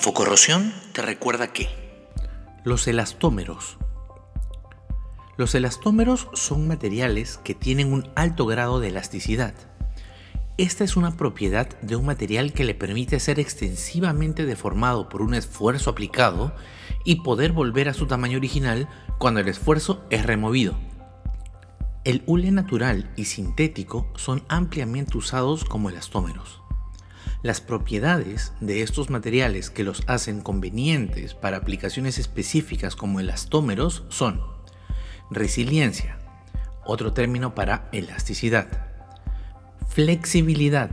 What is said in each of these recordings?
Infocorrosión te recuerda que los elastómeros. Los elastómeros son materiales que tienen un alto grado de elasticidad. Esta es una propiedad de un material que le permite ser extensivamente deformado por un esfuerzo aplicado y poder volver a su tamaño original cuando el esfuerzo es removido. El hule natural y sintético son ampliamente usados como elastómeros. Las propiedades de estos materiales que los hacen convenientes para aplicaciones específicas como elastómeros son resiliencia, otro término para elasticidad, flexibilidad,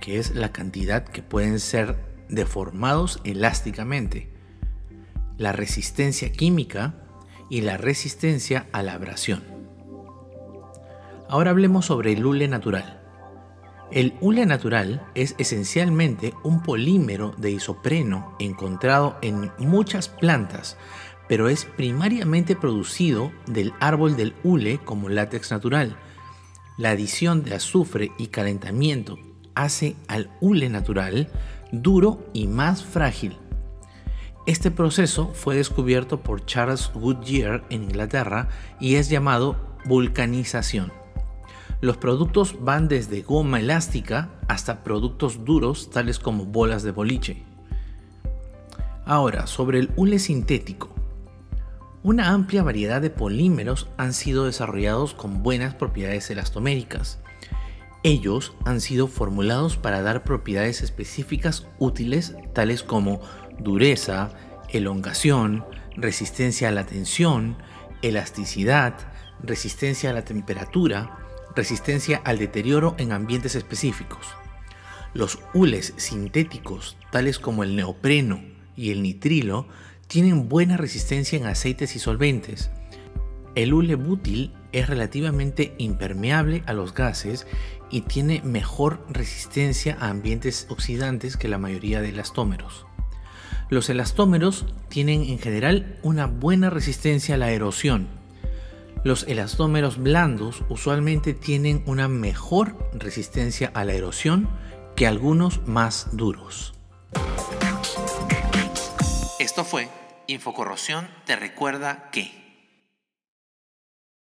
que es la cantidad que pueden ser deformados elásticamente, la resistencia química y la resistencia a la abrasión. Ahora hablemos sobre el hule natural. El hule natural es esencialmente un polímero de isopreno encontrado en muchas plantas, pero es primariamente producido del árbol del hule como látex natural. La adición de azufre y calentamiento hace al hule natural duro y más frágil. Este proceso fue descubierto por Charles Goodyear en Inglaterra y es llamado vulcanización. Los productos van desde goma elástica hasta productos duros tales como bolas de boliche. Ahora, sobre el hule sintético. Una amplia variedad de polímeros han sido desarrollados con buenas propiedades elastoméricas. Ellos han sido formulados para dar propiedades específicas útiles tales como dureza, elongación, resistencia a la tensión, elasticidad, resistencia a la temperatura, resistencia al deterioro en ambientes específicos. Los hules sintéticos, tales como el neopreno y el nitrilo, tienen buena resistencia en aceites y solventes. El hule bútil es relativamente impermeable a los gases y tiene mejor resistencia a ambientes oxidantes que la mayoría de elastómeros. Los elastómeros tienen en general una buena resistencia a la erosión, los elastómeros blandos usualmente tienen una mejor resistencia a la erosión que algunos más duros. Esto fue Infocorrosión te recuerda que...